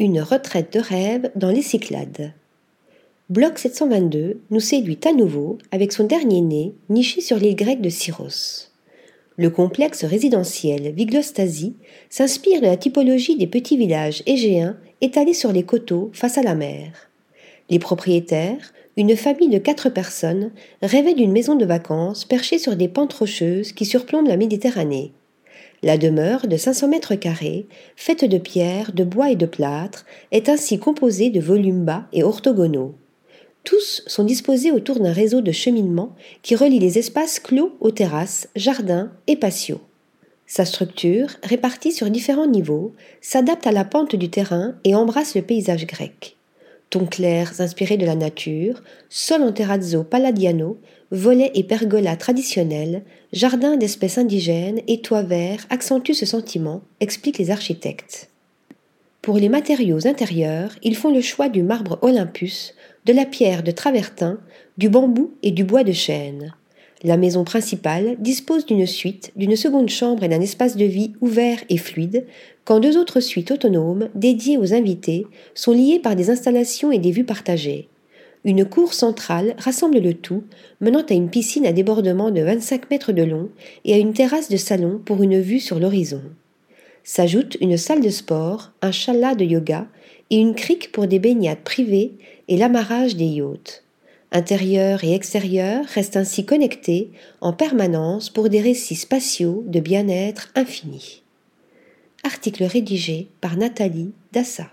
Une retraite de rêve dans les Cyclades. Bloc 722 nous séduit à nouveau avec son dernier né niché sur l'île grecque de Syros. Le complexe résidentiel Viglostasie s'inspire de la typologie des petits villages égéens étalés sur les coteaux face à la mer. Les propriétaires, une famille de quatre personnes, rêvaient d'une maison de vacances perchée sur des pentes rocheuses qui surplombent la Méditerranée. La demeure de 500 mètres carrés, faite de pierre, de bois et de plâtre, est ainsi composée de volumes bas et orthogonaux. Tous sont disposés autour d'un réseau de cheminement qui relie les espaces clos aux terrasses, jardins et patios. Sa structure, répartie sur différents niveaux, s'adapte à la pente du terrain et embrasse le paysage grec tons clairs inspirés de la nature, sol en terrazzo palladiano, volets et pergolas traditionnels, jardins d'espèces indigènes et toits verts accentuent ce sentiment, expliquent les architectes. Pour les matériaux intérieurs, ils font le choix du marbre Olympus, de la pierre de travertin, du bambou et du bois de chêne. La maison principale dispose d'une suite, d'une seconde chambre et d'un espace de vie ouvert et fluide, quand deux autres suites autonomes, dédiées aux invités, sont liées par des installations et des vues partagées. Une cour centrale rassemble le tout, menant à une piscine à débordement de 25 mètres de long et à une terrasse de salon pour une vue sur l'horizon. S'ajoutent une salle de sport, un chalat de yoga et une crique pour des baignades privées et l'amarrage des yachts. Intérieur et extérieur restent ainsi connectés en permanence pour des récits spatiaux de bien-être infini. Article rédigé par Nathalie Dassa.